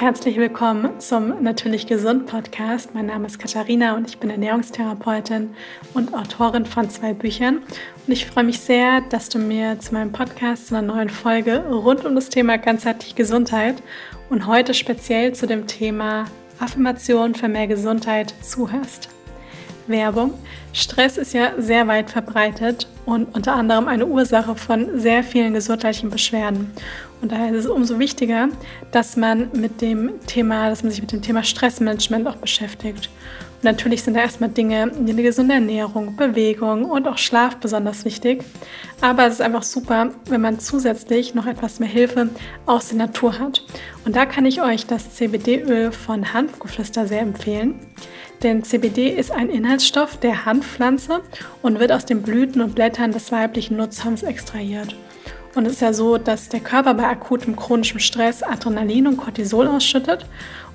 Herzlich willkommen zum Natürlich Gesund Podcast. Mein Name ist Katharina und ich bin Ernährungstherapeutin und Autorin von zwei Büchern. Und ich freue mich sehr, dass du mir zu meinem Podcast, zu einer neuen Folge rund um das Thema ganzheitliche Gesundheit und heute speziell zu dem Thema Affirmation für mehr Gesundheit zuhörst. Werbung. Stress ist ja sehr weit verbreitet und unter anderem eine Ursache von sehr vielen gesundheitlichen Beschwerden. Und daher ist es umso wichtiger, dass man mit dem Thema, dass man sich mit dem Thema Stressmanagement auch beschäftigt. Und natürlich sind da erstmal Dinge wie eine gesunde Ernährung, Bewegung und auch Schlaf besonders wichtig. Aber es ist einfach super, wenn man zusätzlich noch etwas mehr Hilfe aus der Natur hat. Und da kann ich euch das CBD-Öl von Hanfgeflüster sehr empfehlen. Denn CBD ist ein Inhaltsstoff der Hanfpflanze und wird aus den Blüten und Blättern des weiblichen Nutzhanfs extrahiert. Und es ist ja so, dass der Körper bei akutem chronischem Stress Adrenalin und Cortisol ausschüttet.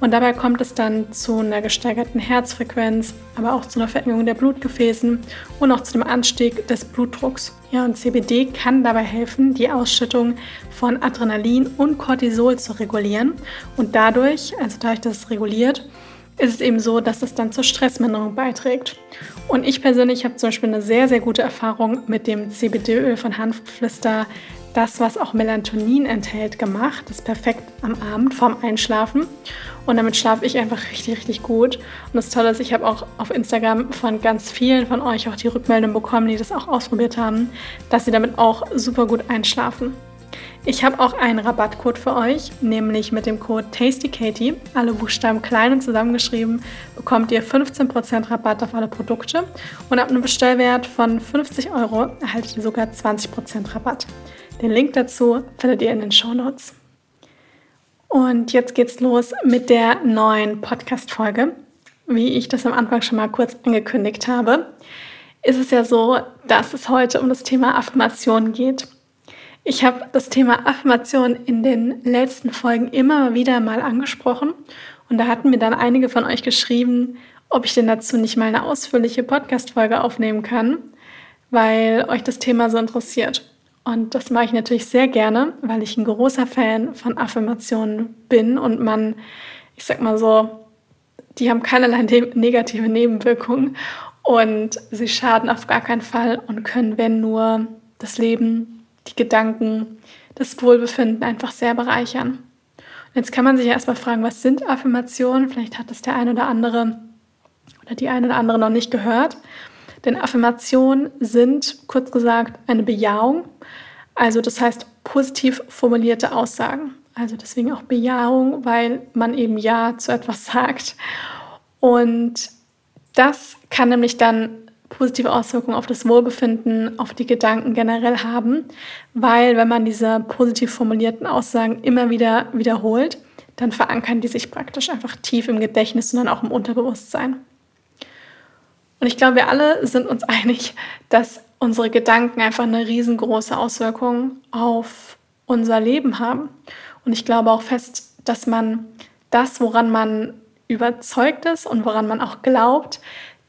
Und dabei kommt es dann zu einer gesteigerten Herzfrequenz, aber auch zu einer Verengung der Blutgefäßen und auch zu dem Anstieg des Blutdrucks. Ja, und CBD kann dabei helfen, die Ausschüttung von Adrenalin und Cortisol zu regulieren. Und dadurch, also dadurch, dass es reguliert, ist es eben so, dass es dann zur Stressminderung beiträgt. Und ich persönlich habe zum Beispiel eine sehr, sehr gute Erfahrung mit dem CBD-Öl von Hanfpflister das, was auch Melatonin enthält, gemacht. Das ist perfekt am Abend vorm Einschlafen. Und damit schlafe ich einfach richtig, richtig gut. Und das Tolle ist, ich habe auch auf Instagram von ganz vielen von euch auch die Rückmeldung bekommen, die das auch ausprobiert haben, dass sie damit auch super gut einschlafen. Ich habe auch einen Rabattcode für euch, nämlich mit dem Code TastyKatie, alle Buchstaben klein und zusammengeschrieben, bekommt ihr 15% Rabatt auf alle Produkte und ab einem Bestellwert von 50 Euro erhaltet ihr sogar 20% Rabatt. Den Link dazu findet ihr in den Show Notes. Und jetzt geht's los mit der neuen Podcast-Folge. Wie ich das am Anfang schon mal kurz angekündigt habe, ist es ja so, dass es heute um das Thema Affirmation geht. Ich habe das Thema Affirmation in den letzten Folgen immer wieder mal angesprochen und da hatten mir dann einige von euch geschrieben, ob ich denn dazu nicht mal eine ausführliche Podcast-Folge aufnehmen kann, weil euch das Thema so interessiert. Und das mache ich natürlich sehr gerne, weil ich ein großer Fan von Affirmationen bin und man, ich sag mal so, die haben keinerlei ne-, negative Nebenwirkungen und sie schaden auf gar keinen Fall und können, wenn nur, das Leben, die Gedanken, das Wohlbefinden einfach sehr bereichern. Und jetzt kann man sich ja erstmal fragen, was sind Affirmationen? Vielleicht hat das der ein oder andere oder die eine oder andere noch nicht gehört. Denn Affirmationen sind, kurz gesagt, eine Bejahung. Also das heißt positiv formulierte Aussagen. Also deswegen auch Bejahung, weil man eben Ja zu etwas sagt. Und das kann nämlich dann positive Auswirkungen auf das Wohlbefinden, auf die Gedanken generell haben, weil wenn man diese positiv formulierten Aussagen immer wieder wiederholt, dann verankern die sich praktisch einfach tief im Gedächtnis und dann auch im Unterbewusstsein. Und ich glaube, wir alle sind uns einig, dass unsere Gedanken einfach eine riesengroße Auswirkung auf unser Leben haben. Und ich glaube auch fest, dass man das, woran man überzeugt ist und woran man auch glaubt,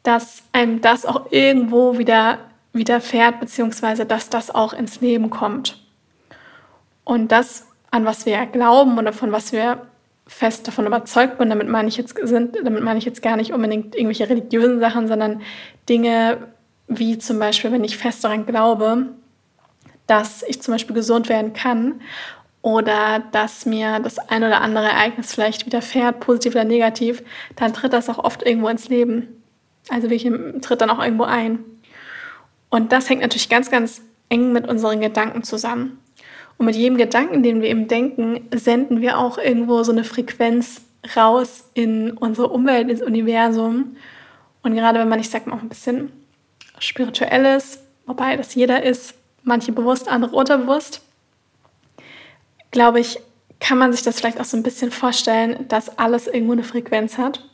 dass einem das auch irgendwo wieder widerfährt, beziehungsweise dass das auch ins Leben kommt. Und das, an was wir glauben oder von was wir fest davon überzeugt bin, damit meine ich jetzt sind, damit meine ich jetzt gar nicht unbedingt irgendwelche religiösen Sachen, sondern Dinge wie zum Beispiel, wenn ich fest daran glaube, dass ich zum Beispiel gesund werden kann oder dass mir das ein oder andere Ereignis vielleicht widerfährt, positiv oder negativ, dann tritt das auch oft irgendwo ins Leben. Also wirklich tritt dann auch irgendwo ein. Und das hängt natürlich ganz, ganz eng mit unseren Gedanken zusammen. Und mit jedem Gedanken, den wir eben denken, senden wir auch irgendwo so eine Frequenz raus in unsere Umwelt, ins Universum. Und gerade wenn man, ich sag mal, auch ein bisschen spirituelles, wobei das jeder ist, manche bewusst, andere unterbewusst, glaube ich, kann man sich das vielleicht auch so ein bisschen vorstellen, dass alles irgendwo eine Frequenz hat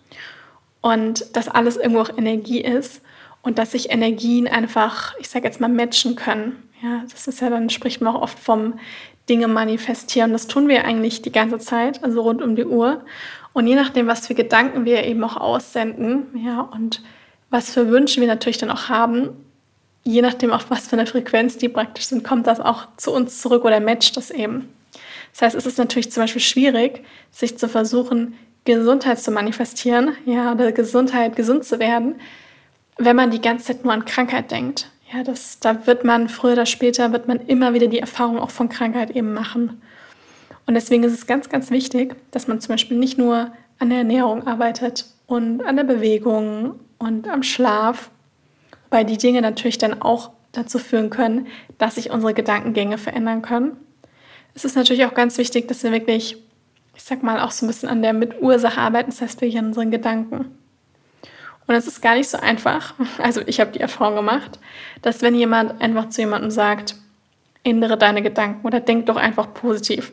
und dass alles irgendwo auch Energie ist und dass sich Energien einfach, ich sage jetzt mal, matchen können. Ja, das ist ja dann, spricht man auch oft vom Dinge manifestieren. Das tun wir eigentlich die ganze Zeit, also rund um die Uhr. Und je nachdem, was für Gedanken wir eben auch aussenden, ja, und was für Wünsche wir natürlich dann auch haben, je nachdem, auf was für eine Frequenz die praktisch sind, kommt das auch zu uns zurück oder matcht das eben. Das heißt, es ist natürlich zum Beispiel schwierig, sich zu versuchen, Gesundheit zu manifestieren, ja, oder Gesundheit, gesund zu werden, wenn man die ganze Zeit nur an Krankheit denkt. Ja, das, da wird man früher oder später, wird man immer wieder die Erfahrung auch von Krankheit eben machen. Und deswegen ist es ganz, ganz wichtig, dass man zum Beispiel nicht nur an der Ernährung arbeitet und an der Bewegung und am Schlaf, weil die Dinge natürlich dann auch dazu führen können, dass sich unsere Gedankengänge verändern können. Es ist natürlich auch ganz wichtig, dass wir wirklich, ich sag mal, auch so ein bisschen an der Mitursache arbeiten, das heißt wirklich an unseren Gedanken. Und es ist gar nicht so einfach. Also ich habe die Erfahrung gemacht, dass wenn jemand einfach zu jemandem sagt, ändere deine Gedanken oder denk doch einfach positiv.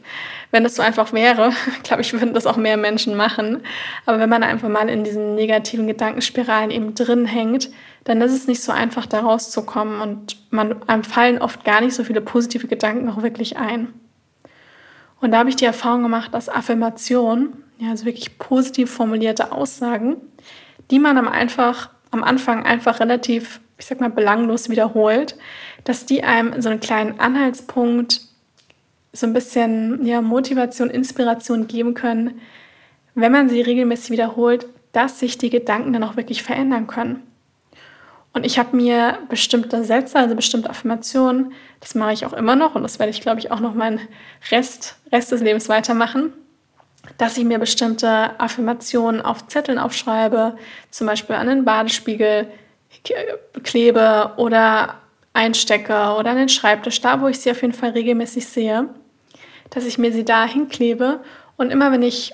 Wenn das so einfach wäre, glaube ich, würden das auch mehr Menschen machen. Aber wenn man einfach mal in diesen negativen Gedankenspiralen eben drin hängt, dann ist es nicht so einfach, da rauszukommen und man einem fallen oft gar nicht so viele positive Gedanken auch wirklich ein. Und da habe ich die Erfahrung gemacht, dass Affirmationen, ja, also wirklich positiv formulierte Aussagen, die man am, einfach, am Anfang einfach relativ, ich sag mal, belanglos wiederholt, dass die einem so einen kleinen Anhaltspunkt, so ein bisschen ja, Motivation, Inspiration geben können, wenn man sie regelmäßig wiederholt, dass sich die Gedanken dann auch wirklich verändern können. Und ich habe mir bestimmte Sätze, also bestimmte Affirmationen, das mache ich auch immer noch und das werde ich, glaube ich, auch noch meinen Rest, Rest des Lebens weitermachen, dass ich mir bestimmte Affirmationen auf Zetteln aufschreibe, zum Beispiel an den Badespiegel klebe oder einstecke oder an den Schreibtisch, da wo ich sie auf jeden Fall regelmäßig sehe, dass ich mir sie da hinklebe und immer wenn ich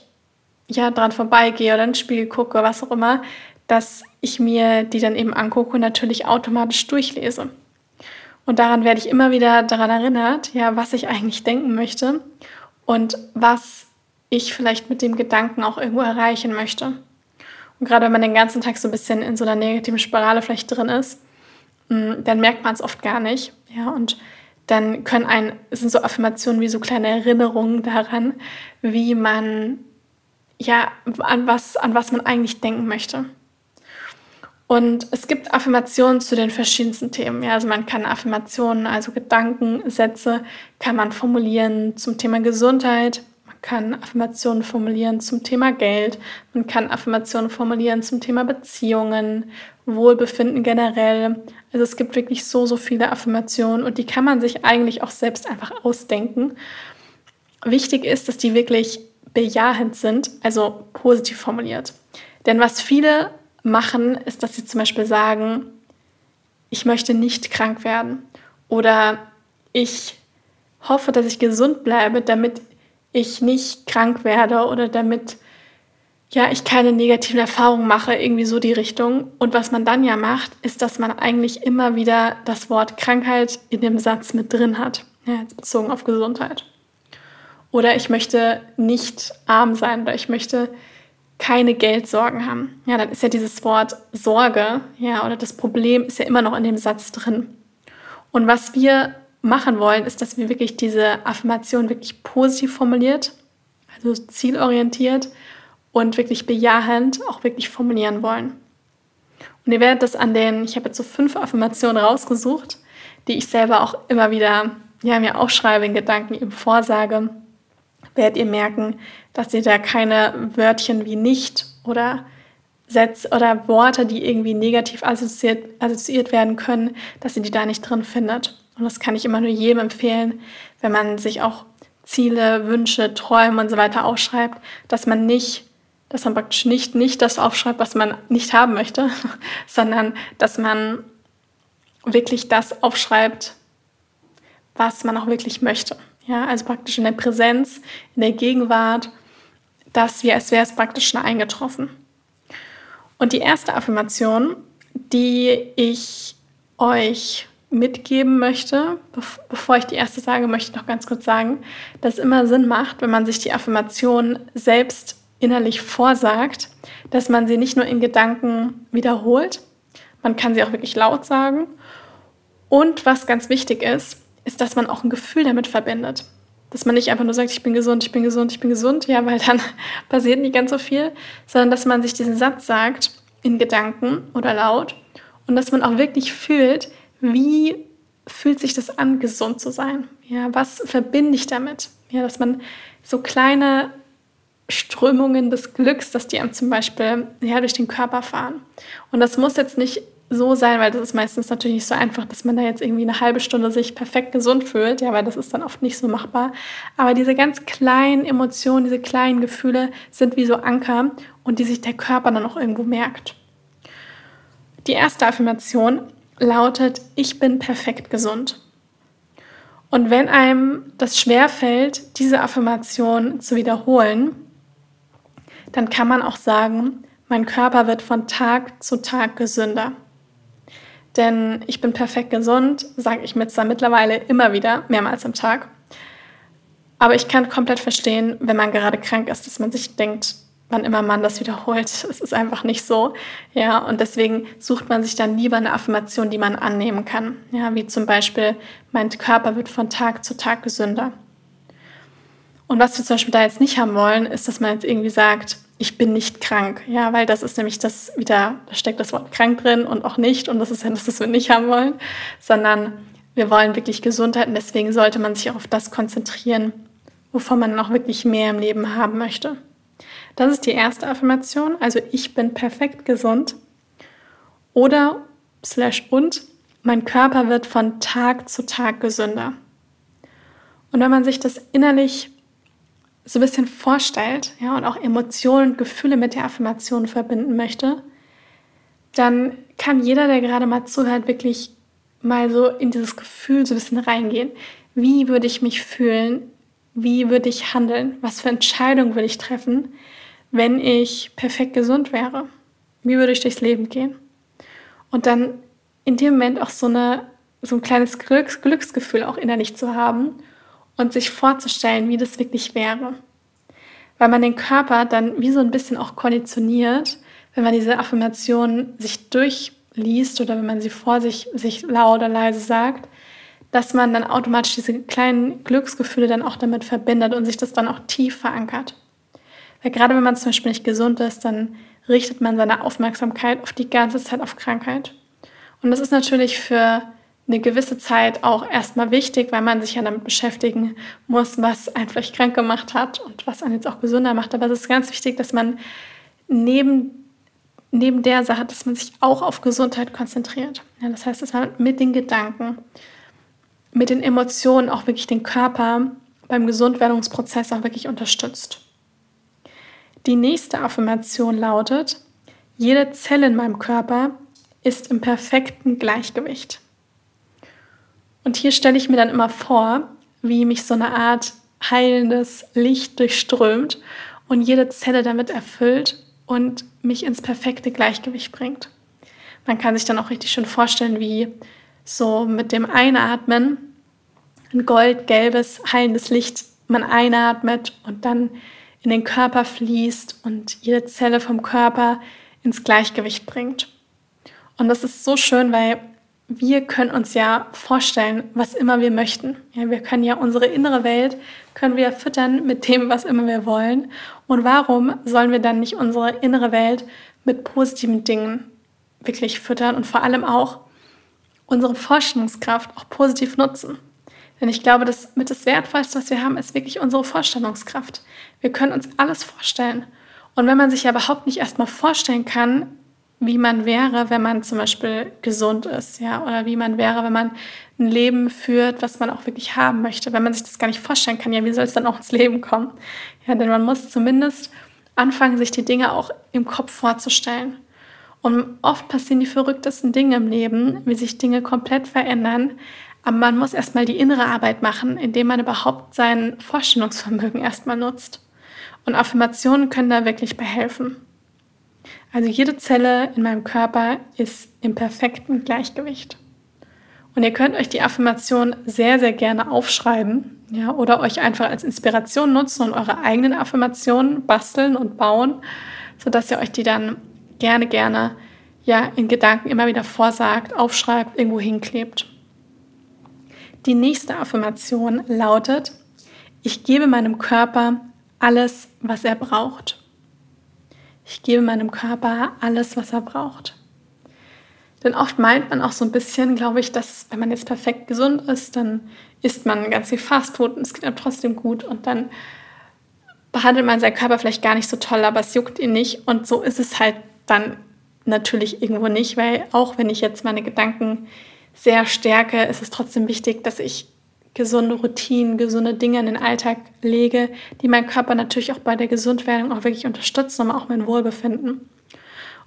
ja dran vorbeigehe oder in den Spiegel gucke, was auch immer, dass ich mir die dann eben angucke und natürlich automatisch durchlese. Und daran werde ich immer wieder daran erinnert, ja, was ich eigentlich denken möchte und was ich vielleicht mit dem Gedanken auch irgendwo erreichen möchte. Und gerade wenn man den ganzen Tag so ein bisschen in so einer negativen Spirale vielleicht drin ist, mm, dann merkt man es oft gar nicht. Ja, und dann können ein, sind so Affirmationen wie so kleine Erinnerungen daran, wie man, ja, an was, an was man eigentlich denken möchte. Und es gibt Affirmationen zu den verschiedensten Themen. Ja, also man kann Affirmationen, also Gedankensätze, kann man formulieren zum Thema Gesundheit. Man kann Affirmationen formulieren zum Thema Geld. Man kann Affirmationen formulieren zum Thema Beziehungen, Wohlbefinden generell. Also es gibt wirklich so, so viele Affirmationen und die kann man sich eigentlich auch selbst einfach ausdenken. Wichtig ist, dass die wirklich bejahend sind, also positiv formuliert. Denn was viele machen, ist, dass sie zum Beispiel sagen, ich möchte nicht krank werden oder ich hoffe, dass ich gesund bleibe, damit ich nicht krank werde oder damit ja, ich keine negativen Erfahrungen mache, irgendwie so die Richtung. Und was man dann ja macht, ist, dass man eigentlich immer wieder das Wort Krankheit in dem Satz mit drin hat, ja, bezogen auf Gesundheit. Oder ich möchte nicht arm sein oder ich möchte keine Geldsorgen haben. Ja, dann ist ja dieses Wort Sorge, ja, oder das Problem ist ja immer noch in dem Satz drin. Und was wir machen wollen, ist, dass wir wirklich diese Affirmation wirklich positiv formuliert, also zielorientiert und wirklich bejahend auch wirklich formulieren wollen. Und ihr werdet das an den, ich habe jetzt so fünf Affirmationen rausgesucht, die ich selber auch immer wieder ja, mir aufschreibe in Gedanken, eben vorsage werdet ihr merken, dass ihr da keine Wörtchen wie nicht oder Sätze oder Worte, die irgendwie negativ assoziiert, assoziiert werden können, dass ihr die da nicht drin findet. Und das kann ich immer nur jedem empfehlen, wenn man sich auch Ziele, Wünsche, Träume und so weiter aufschreibt, dass man nicht, dass man praktisch nicht, nicht das aufschreibt, was man nicht haben möchte, sondern dass man wirklich das aufschreibt, was man auch wirklich möchte. Ja, also praktisch in der Präsenz, in der Gegenwart, das wie als wäre es praktisch schon eingetroffen. Und die erste Affirmation, die ich euch mitgeben möchte, bevor ich die erste sage, möchte ich noch ganz kurz sagen, dass es immer Sinn macht, wenn man sich die Affirmation selbst innerlich vorsagt, dass man sie nicht nur in Gedanken wiederholt, man kann sie auch wirklich laut sagen. Und was ganz wichtig ist, ist, dass man auch ein Gefühl damit verbindet. Dass man nicht einfach nur sagt, ich bin gesund, ich bin gesund, ich bin gesund, ja, weil dann passiert nicht ganz so viel, sondern dass man sich diesen Satz sagt in Gedanken oder laut und dass man auch wirklich fühlt, wie fühlt sich das an, gesund zu sein? Ja, was verbinde ich damit? Ja, dass man so kleine Strömungen des Glücks, dass die einem zum Beispiel ja, durch den Körper fahren. Und das muss jetzt nicht so sein, weil das ist meistens natürlich nicht so einfach, dass man da jetzt irgendwie eine halbe Stunde sich perfekt gesund fühlt, ja, weil das ist dann oft nicht so machbar. Aber diese ganz kleinen Emotionen, diese kleinen Gefühle sind wie so Anker und die sich der Körper dann auch irgendwo merkt. Die erste Affirmation lautet, ich bin perfekt gesund. Und wenn einem das schwerfällt, diese Affirmation zu wiederholen, dann kann man auch sagen, mein Körper wird von Tag zu Tag gesünder. Denn ich bin perfekt gesund, sage ich mir zwar mittlerweile immer wieder, mehrmals am Tag. Aber ich kann komplett verstehen, wenn man gerade krank ist, dass man sich denkt, wann immer man das wiederholt. Es ist einfach nicht so. Ja, und deswegen sucht man sich dann lieber eine Affirmation, die man annehmen kann. Ja, wie zum Beispiel, mein Körper wird von Tag zu Tag gesünder. Und was wir zum Beispiel da jetzt nicht haben wollen, ist, dass man jetzt irgendwie sagt, ich bin nicht krank. Ja, weil das ist nämlich das wieder, da steckt das Wort krank drin und auch nicht. Und das ist ja das, was wir nicht haben wollen, sondern wir wollen wirklich Gesundheit und deswegen sollte man sich auch auf das konzentrieren, wovon man noch wirklich mehr im Leben haben möchte. Das ist die erste Affirmation, also ich bin perfekt gesund. Oder slash und mein Körper wird von Tag zu Tag gesünder. Und wenn man sich das innerlich so ein bisschen vorstellt, ja, und auch Emotionen und Gefühle mit der Affirmation verbinden möchte, dann kann jeder, der gerade mal zuhört, wirklich mal so in dieses Gefühl so ein bisschen reingehen. Wie würde ich mich fühlen? Wie würde ich handeln? Was für Entscheidungen würde ich treffen, wenn ich perfekt gesund wäre? Wie würde ich durchs Leben gehen? Und dann in dem Moment auch so, eine, so ein kleines Glücks Glücksgefühl auch innerlich zu haben und sich vorzustellen, wie das wirklich wäre. Weil man den Körper dann wie so ein bisschen auch konditioniert, wenn man diese Affirmation sich durchliest oder wenn man sie vor sich, sich laut oder leise sagt, dass man dann automatisch diese kleinen Glücksgefühle dann auch damit verbindet und sich das dann auch tief verankert. Weil gerade wenn man zum Beispiel nicht gesund ist, dann richtet man seine Aufmerksamkeit auf die ganze Zeit auf Krankheit. Und das ist natürlich für eine gewisse Zeit auch erstmal wichtig, weil man sich ja damit beschäftigen muss, was einen vielleicht krank gemacht hat und was einen jetzt auch gesünder macht. Aber es ist ganz wichtig, dass man neben, neben der Sache, dass man sich auch auf Gesundheit konzentriert. Ja, das heißt, dass man mit den Gedanken, mit den Emotionen auch wirklich den Körper beim Gesundwerdungsprozess auch wirklich unterstützt. Die nächste Affirmation lautet, jede Zelle in meinem Körper ist im perfekten Gleichgewicht. Und hier stelle ich mir dann immer vor, wie mich so eine Art heilendes Licht durchströmt und jede Zelle damit erfüllt und mich ins perfekte Gleichgewicht bringt. Man kann sich dann auch richtig schön vorstellen, wie so mit dem Einatmen ein goldgelbes, heilendes Licht man einatmet und dann in den Körper fließt und jede Zelle vom Körper ins Gleichgewicht bringt. Und das ist so schön, weil wir können uns ja vorstellen, was immer wir möchten. Ja, wir können ja unsere innere Welt können wir füttern mit dem, was immer wir wollen. Und warum sollen wir dann nicht unsere innere Welt mit positiven Dingen wirklich füttern und vor allem auch unsere Vorstellungskraft auch positiv nutzen? Denn ich glaube, das mit das Wertvollste, was wir haben, ist wirklich unsere Vorstellungskraft. Wir können uns alles vorstellen. Und wenn man sich ja überhaupt nicht erstmal vorstellen kann, wie man wäre, wenn man zum Beispiel gesund ist, ja, oder wie man wäre, wenn man ein Leben führt, was man auch wirklich haben möchte. Wenn man sich das gar nicht vorstellen kann, ja, wie soll es dann auch ins Leben kommen? Ja, denn man muss zumindest anfangen, sich die Dinge auch im Kopf vorzustellen. Und oft passieren die verrücktesten Dinge im Leben, wie sich Dinge komplett verändern. Aber man muss erstmal die innere Arbeit machen, indem man überhaupt sein Vorstellungsvermögen erstmal nutzt. Und Affirmationen können da wirklich behelfen. Also jede Zelle in meinem Körper ist im perfekten Gleichgewicht. Und ihr könnt euch die Affirmation sehr, sehr gerne aufschreiben ja, oder euch einfach als Inspiration nutzen und eure eigenen Affirmationen basteln und bauen, sodass ihr euch die dann gerne, gerne ja, in Gedanken immer wieder vorsagt, aufschreibt, irgendwo hinklebt. Die nächste Affirmation lautet, ich gebe meinem Körper alles, was er braucht. Ich gebe meinem Körper alles, was er braucht. Denn oft meint man auch so ein bisschen, glaube ich, dass wenn man jetzt perfekt gesund ist, dann isst man ganz viel Fastfood und es geht einem trotzdem gut und dann behandelt man seinen Körper vielleicht gar nicht so toll, aber es juckt ihn nicht. Und so ist es halt dann natürlich irgendwo nicht, weil auch wenn ich jetzt meine Gedanken sehr stärke, ist es trotzdem wichtig, dass ich gesunde Routinen, gesunde Dinge in den Alltag lege, die meinen Körper natürlich auch bei der Gesundwerdung auch wirklich unterstützen, aber auch mein Wohlbefinden.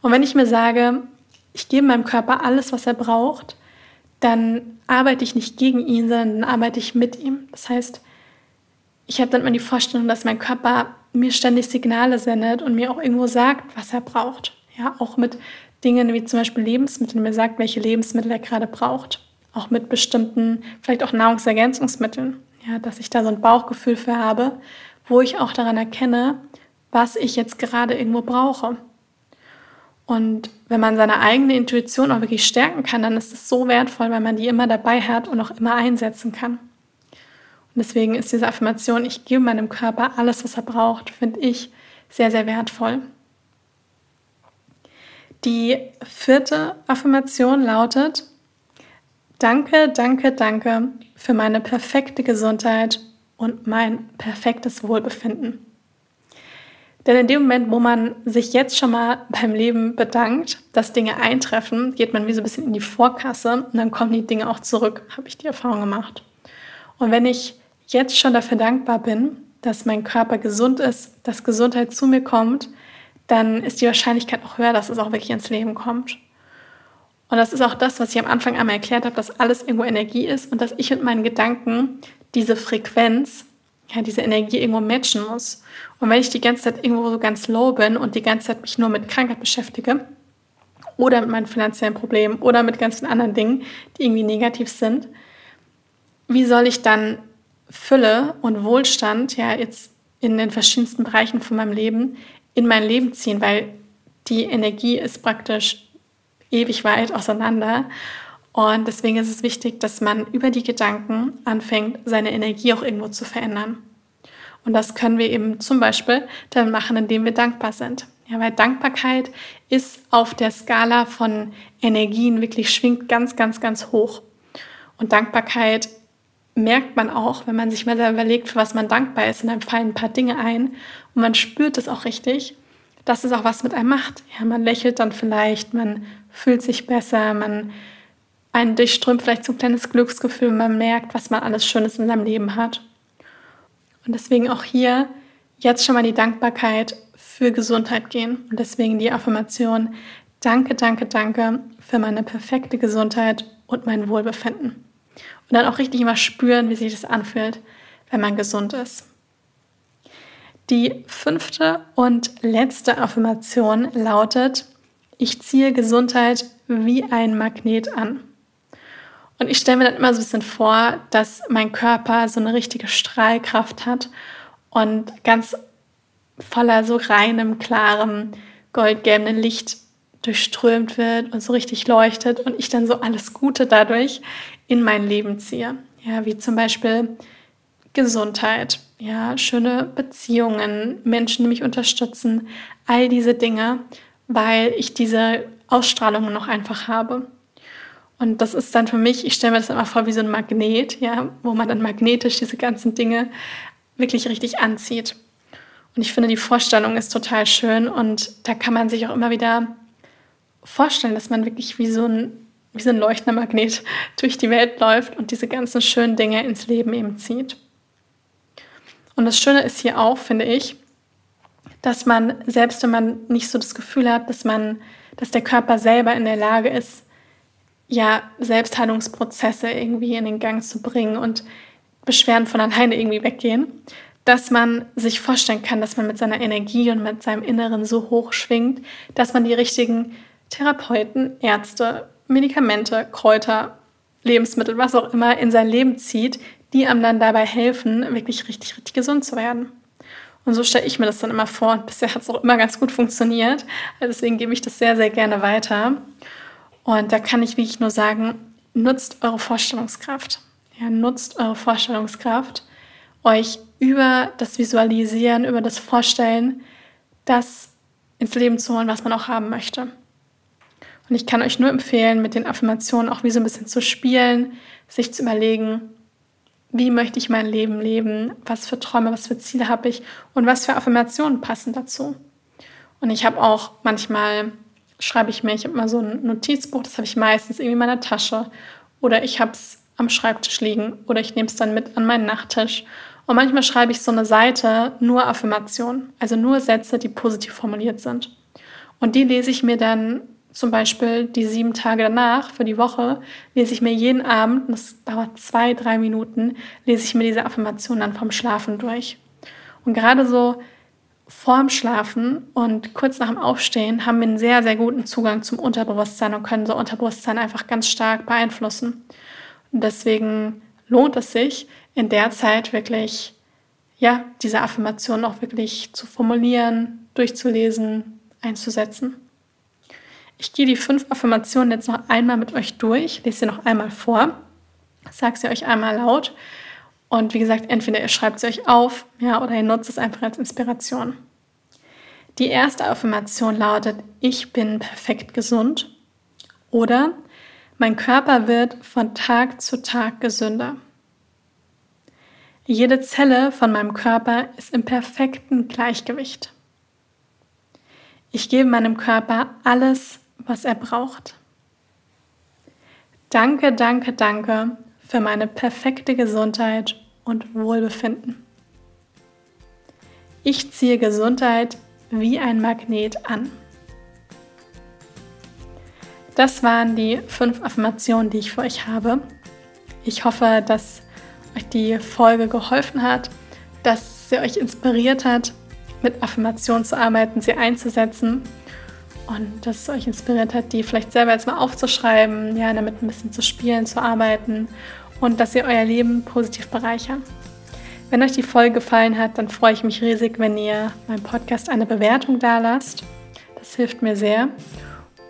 Und wenn ich mir sage, ich gebe meinem Körper alles, was er braucht, dann arbeite ich nicht gegen ihn, sondern dann arbeite ich mit ihm. Das heißt, ich habe dann immer die Vorstellung, dass mein Körper mir ständig Signale sendet und mir auch irgendwo sagt, was er braucht. Ja, auch mit Dingen wie zum Beispiel Lebensmitteln, mir sagt, welche Lebensmittel er gerade braucht auch mit bestimmten, vielleicht auch Nahrungsergänzungsmitteln. Ja, dass ich da so ein Bauchgefühl für habe, wo ich auch daran erkenne, was ich jetzt gerade irgendwo brauche. Und wenn man seine eigene Intuition auch wirklich stärken kann, dann ist es so wertvoll, weil man die immer dabei hat und auch immer einsetzen kann. Und deswegen ist diese Affirmation, ich gebe meinem Körper alles, was er braucht, finde ich sehr, sehr wertvoll. Die vierte Affirmation lautet, Danke, danke, danke für meine perfekte Gesundheit und mein perfektes Wohlbefinden. Denn in dem Moment, wo man sich jetzt schon mal beim Leben bedankt, dass Dinge eintreffen, geht man wie so ein bisschen in die Vorkasse und dann kommen die Dinge auch zurück, habe ich die Erfahrung gemacht. Und wenn ich jetzt schon dafür dankbar bin, dass mein Körper gesund ist, dass Gesundheit zu mir kommt, dann ist die Wahrscheinlichkeit auch höher, dass es auch wirklich ins Leben kommt. Und das ist auch das, was ich am Anfang einmal erklärt habe, dass alles irgendwo Energie ist und dass ich und meinen Gedanken diese Frequenz, ja, diese Energie irgendwo matchen muss. Und wenn ich die ganze Zeit irgendwo so ganz low bin und die ganze Zeit mich nur mit Krankheit beschäftige oder mit meinen finanziellen Problemen oder mit ganz anderen Dingen, die irgendwie negativ sind, wie soll ich dann Fülle und Wohlstand ja jetzt in den verschiedensten Bereichen von meinem Leben in mein Leben ziehen, weil die Energie ist praktisch ewig weit auseinander. Und deswegen ist es wichtig, dass man über die Gedanken anfängt, seine Energie auch irgendwo zu verändern. Und das können wir eben zum Beispiel dann machen, indem wir dankbar sind. Ja, weil Dankbarkeit ist auf der Skala von Energien wirklich schwingt ganz, ganz, ganz hoch. Und Dankbarkeit merkt man auch, wenn man sich mal überlegt, für was man dankbar ist. Und dann fallen ein paar Dinge ein und man spürt es auch richtig, dass es auch was mit einem macht. Ja, man lächelt dann vielleicht, man fühlt sich besser, man einen durchströmt vielleicht so ein kleines Glücksgefühl, man merkt, was man alles Schönes in seinem Leben hat. Und deswegen auch hier jetzt schon mal die Dankbarkeit für Gesundheit gehen und deswegen die Affirmation, danke, danke, danke für meine perfekte Gesundheit und mein Wohlbefinden. Und dann auch richtig mal spüren, wie sich das anfühlt, wenn man gesund ist. Die fünfte und letzte Affirmation lautet, ich ziehe Gesundheit wie ein Magnet an. Und ich stelle mir dann immer so ein bisschen vor, dass mein Körper so eine richtige Strahlkraft hat und ganz voller so reinem, klarem, goldgelben Licht durchströmt wird und so richtig leuchtet und ich dann so alles Gute dadurch in mein Leben ziehe. Ja, wie zum Beispiel Gesundheit, ja, schöne Beziehungen, Menschen, die mich unterstützen, all diese Dinge weil ich diese Ausstrahlung noch einfach habe. Und das ist dann für mich, ich stelle mir das immer vor wie so ein Magnet, ja, wo man dann magnetisch diese ganzen Dinge wirklich richtig anzieht. Und ich finde, die Vorstellung ist total schön und da kann man sich auch immer wieder vorstellen, dass man wirklich wie so ein, wie so ein leuchtender Magnet durch die Welt läuft und diese ganzen schönen Dinge ins Leben eben zieht. Und das Schöne ist hier auch, finde ich, dass man, selbst wenn man nicht so das Gefühl hat, dass man, dass der Körper selber in der Lage ist, ja, Selbstheilungsprozesse irgendwie in den Gang zu bringen und Beschwerden von alleine irgendwie weggehen, dass man sich vorstellen kann, dass man mit seiner Energie und mit seinem Inneren so hoch schwingt, dass man die richtigen Therapeuten, Ärzte, Medikamente, Kräuter, Lebensmittel, was auch immer in sein Leben zieht, die einem dann dabei helfen, wirklich richtig, richtig gesund zu werden. Und so stelle ich mir das dann immer vor. Und bisher hat es auch immer ganz gut funktioniert. Deswegen gebe ich das sehr, sehr gerne weiter. Und da kann ich wirklich nur sagen, nutzt eure Vorstellungskraft. Ja, nutzt eure Vorstellungskraft, euch über das Visualisieren, über das Vorstellen, das ins Leben zu holen, was man auch haben möchte. Und ich kann euch nur empfehlen, mit den Affirmationen auch wie so ein bisschen zu spielen, sich zu überlegen, wie möchte ich mein Leben leben, was für Träume, was für Ziele habe ich und was für Affirmationen passen dazu. Und ich habe auch manchmal, schreibe ich mir, ich habe mal so ein Notizbuch, das habe ich meistens irgendwie in meiner Tasche oder ich habe es am Schreibtisch liegen oder ich nehme es dann mit an meinen Nachttisch. Und manchmal schreibe ich so eine Seite nur Affirmationen, also nur Sätze, die positiv formuliert sind. Und die lese ich mir dann zum Beispiel die sieben Tage danach für die Woche, lese ich mir jeden Abend, das dauert zwei, drei Minuten, lese ich mir diese Affirmation dann vom Schlafen durch. Und gerade so vorm Schlafen und kurz nach dem Aufstehen haben wir einen sehr, sehr guten Zugang zum Unterbewusstsein und können so Unterbewusstsein einfach ganz stark beeinflussen. Und deswegen lohnt es sich, in der Zeit wirklich, ja, diese Affirmation auch wirklich zu formulieren, durchzulesen, einzusetzen. Ich gehe die fünf Affirmationen jetzt noch einmal mit euch durch, lese sie noch einmal vor, sage sie euch einmal laut und wie gesagt, entweder ihr schreibt sie euch auf, ja, oder ihr nutzt es einfach als Inspiration. Die erste Affirmation lautet: Ich bin perfekt gesund. Oder mein Körper wird von Tag zu Tag gesünder. Jede Zelle von meinem Körper ist im perfekten Gleichgewicht. Ich gebe meinem Körper alles, was er braucht. Danke, danke, danke für meine perfekte Gesundheit und Wohlbefinden. Ich ziehe Gesundheit wie ein Magnet an. Das waren die fünf Affirmationen, die ich für euch habe. Ich hoffe, dass euch die Folge geholfen hat, dass sie euch inspiriert hat, mit Affirmationen zu arbeiten, sie einzusetzen und dass es euch inspiriert hat, die vielleicht selber jetzt mal aufzuschreiben, ja, damit ein bisschen zu spielen, zu arbeiten und dass ihr euer Leben positiv bereichert. Wenn euch die Folge gefallen hat, dann freue ich mich riesig, wenn ihr meinem Podcast eine Bewertung da lasst. Das hilft mir sehr.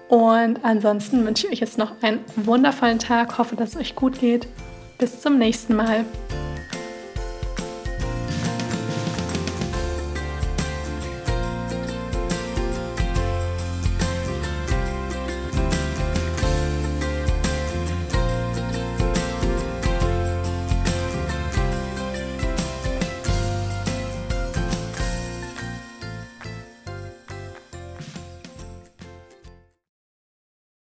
Und ansonsten wünsche ich euch jetzt noch einen wundervollen Tag, hoffe, dass es euch gut geht. Bis zum nächsten Mal.